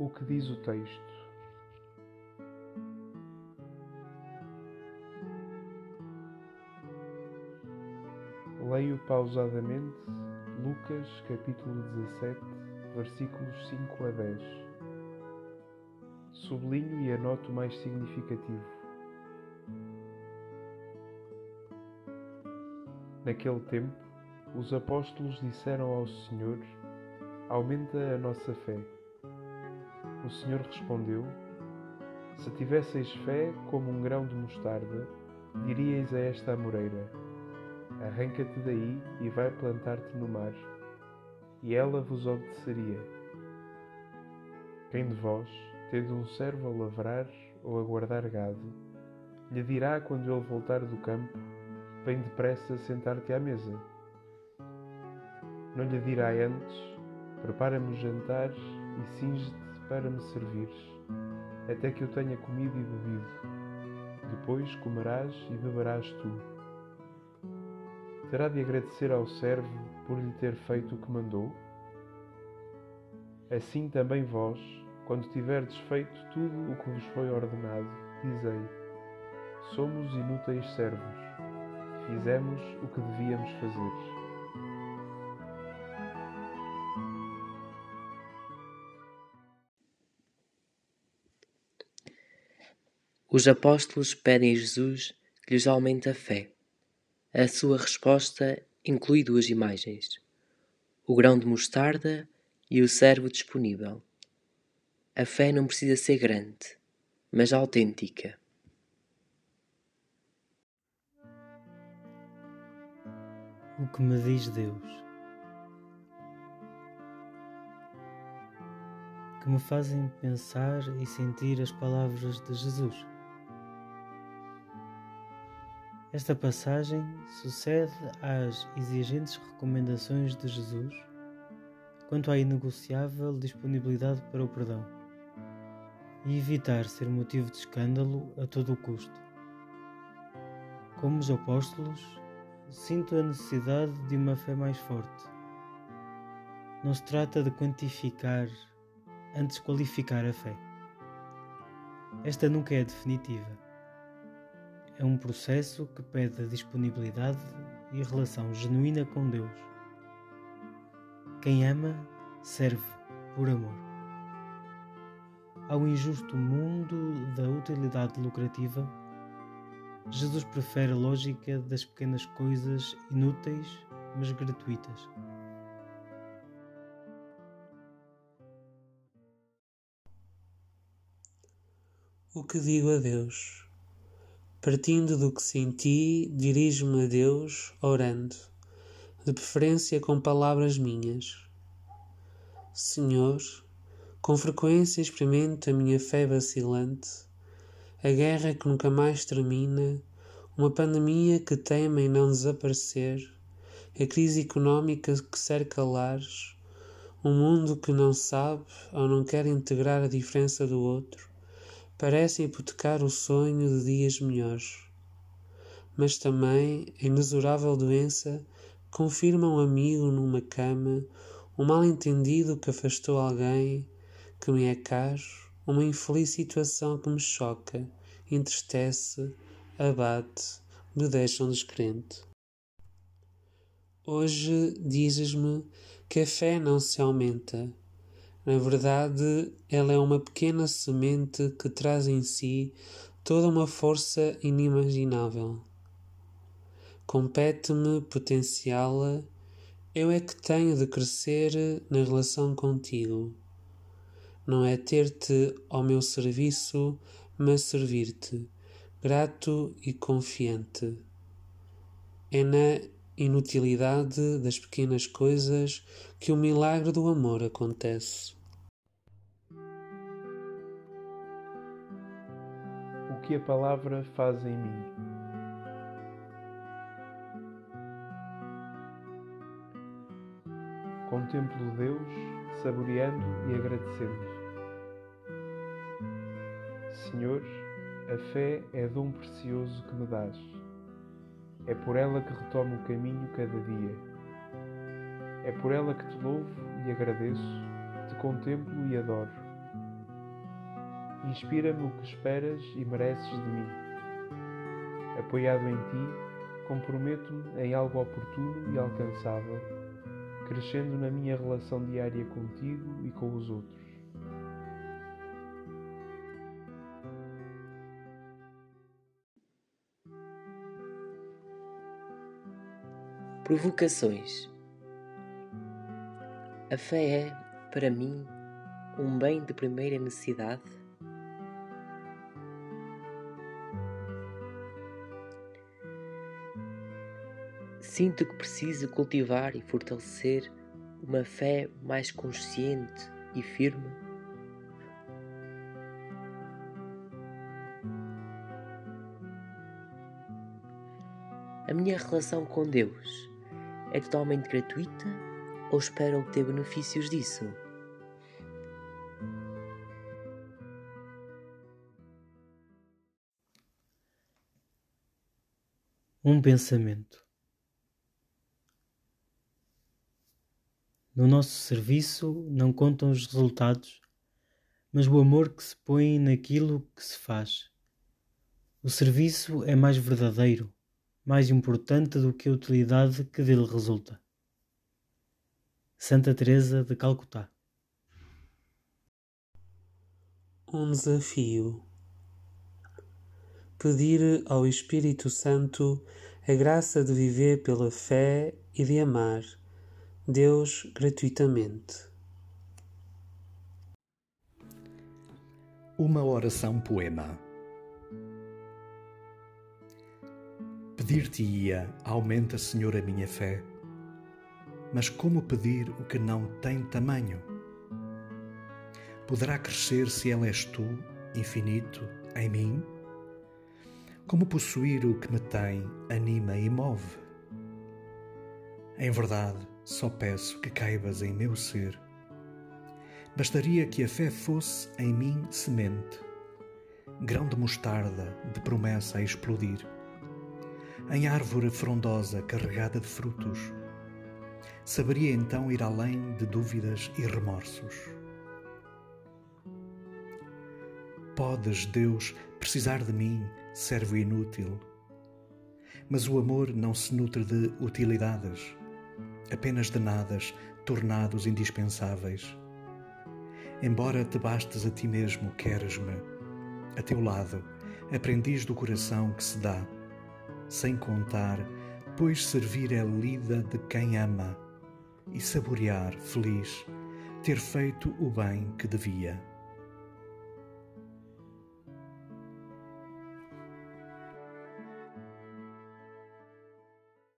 O que diz o texto? Leio pausadamente Lucas capítulo 17, versículos 5 a 10. Sublinho e anoto o mais significativo. Naquele tempo, os apóstolos disseram ao Senhor: Aumenta a nossa fé. O Senhor respondeu: Se tivesseis fé como um grão de mostarda, diríeis a esta amoreira: Arranca-te daí e vai plantar-te no mar, e ela vos obedeceria. Quem de vós, tendo um servo a lavrar ou a guardar gado, lhe dirá quando ele voltar do campo: Vem depressa sentar-te à mesa? Não lhe dirá antes: Prepara-me o jantar e cinge-te para me servires, até que eu tenha comido e bebido. Depois comerás e beberás tu. Terá de agradecer ao servo por lhe ter feito o que mandou? Assim também vós, quando tiverdes feito tudo o que vos foi ordenado, dizei: Somos inúteis servos, fizemos o que devíamos fazer. Os apóstolos pedem a Jesus que lhes aumente a fé. A sua resposta inclui duas imagens: o grão de mostarda e o servo disponível. A fé não precisa ser grande, mas autêntica. O que me diz Deus? Que me fazem pensar e sentir as palavras de Jesus. Esta passagem sucede às exigentes recomendações de Jesus quanto à inegociável disponibilidade para o perdão e evitar ser motivo de escândalo a todo o custo. Como os apóstolos, sinto a necessidade de uma fé mais forte. Não se trata de quantificar, antes qualificar a fé. Esta nunca é definitiva é um processo que pede disponibilidade e relação genuína com Deus. Quem ama, serve por amor. Ao injusto mundo da utilidade lucrativa, Jesus prefere a lógica das pequenas coisas inúteis, mas gratuitas. O que digo a Deus? Partindo do que senti, dirijo-me a Deus, orando, de preferência com palavras minhas. Senhor, com frequência experimento a minha fé vacilante, a guerra que nunca mais termina, uma pandemia que teima em não desaparecer, a crise económica que cerca lares, um mundo que não sabe ou não quer integrar a diferença do outro, parece hipotecar o sonho de dias melhores. Mas também a inexorável doença confirma um amigo numa cama, um mal-entendido que afastou alguém que me é caro, uma infeliz situação que me choca, entristece, abate, me deixam descrente. Hoje dizes-me que a fé não se aumenta, na verdade, ela é uma pequena semente que traz em si toda uma força inimaginável. Compete-me potenciá-la, eu é que tenho de crescer na relação contigo. Não é ter-te ao meu serviço, mas servir-te, grato e confiante. É na inutilidade das pequenas coisas que o milagre do amor acontece. O que a palavra faz em mim. Contemplo Deus, saboreando e agradecendo. Senhor, a fé é dom precioso que me dás. É por ela que retomo o caminho cada dia. É por ela que te louvo e agradeço, te contemplo e adoro. Inspira-me o que esperas e mereces de mim. Apoiado em ti, comprometo-me em algo oportuno e alcançável, crescendo na minha relação diária contigo e com os outros. Provocações. A fé é, para mim, um bem de primeira necessidade? Sinto que preciso cultivar e fortalecer uma fé mais consciente e firme. A minha relação com Deus é totalmente gratuita ou espero obter benefícios disso? Um pensamento. No nosso serviço não contam os resultados, mas o amor que se põe naquilo que se faz. O serviço é mais verdadeiro mais importante do que a utilidade que dele resulta. Santa Teresa de Calcutá Um desafio Pedir ao Espírito Santo a graça de viver pela fé e de amar Deus gratuitamente. Uma oração poema Pedir-te-ia, aumenta, Senhor, a minha fé. Mas como pedir o que não tem tamanho? Poderá crescer se ela és tu, infinito, em mim? Como possuir o que me tem, anima e move? Em verdade, só peço que caibas em meu ser. Bastaria que a fé fosse em mim semente, grão de mostarda de promessa a explodir em árvore frondosa carregada de frutos. Saberia então ir além de dúvidas e remorsos. Podes, Deus, precisar de mim, servo inútil. Mas o amor não se nutre de utilidades, apenas de nadas tornados indispensáveis. Embora te bastes a ti mesmo, queres-me, a teu lado, aprendiz do coração que se dá sem contar, pois servir é lida de quem ama e saborear, feliz, ter feito o bem que devia.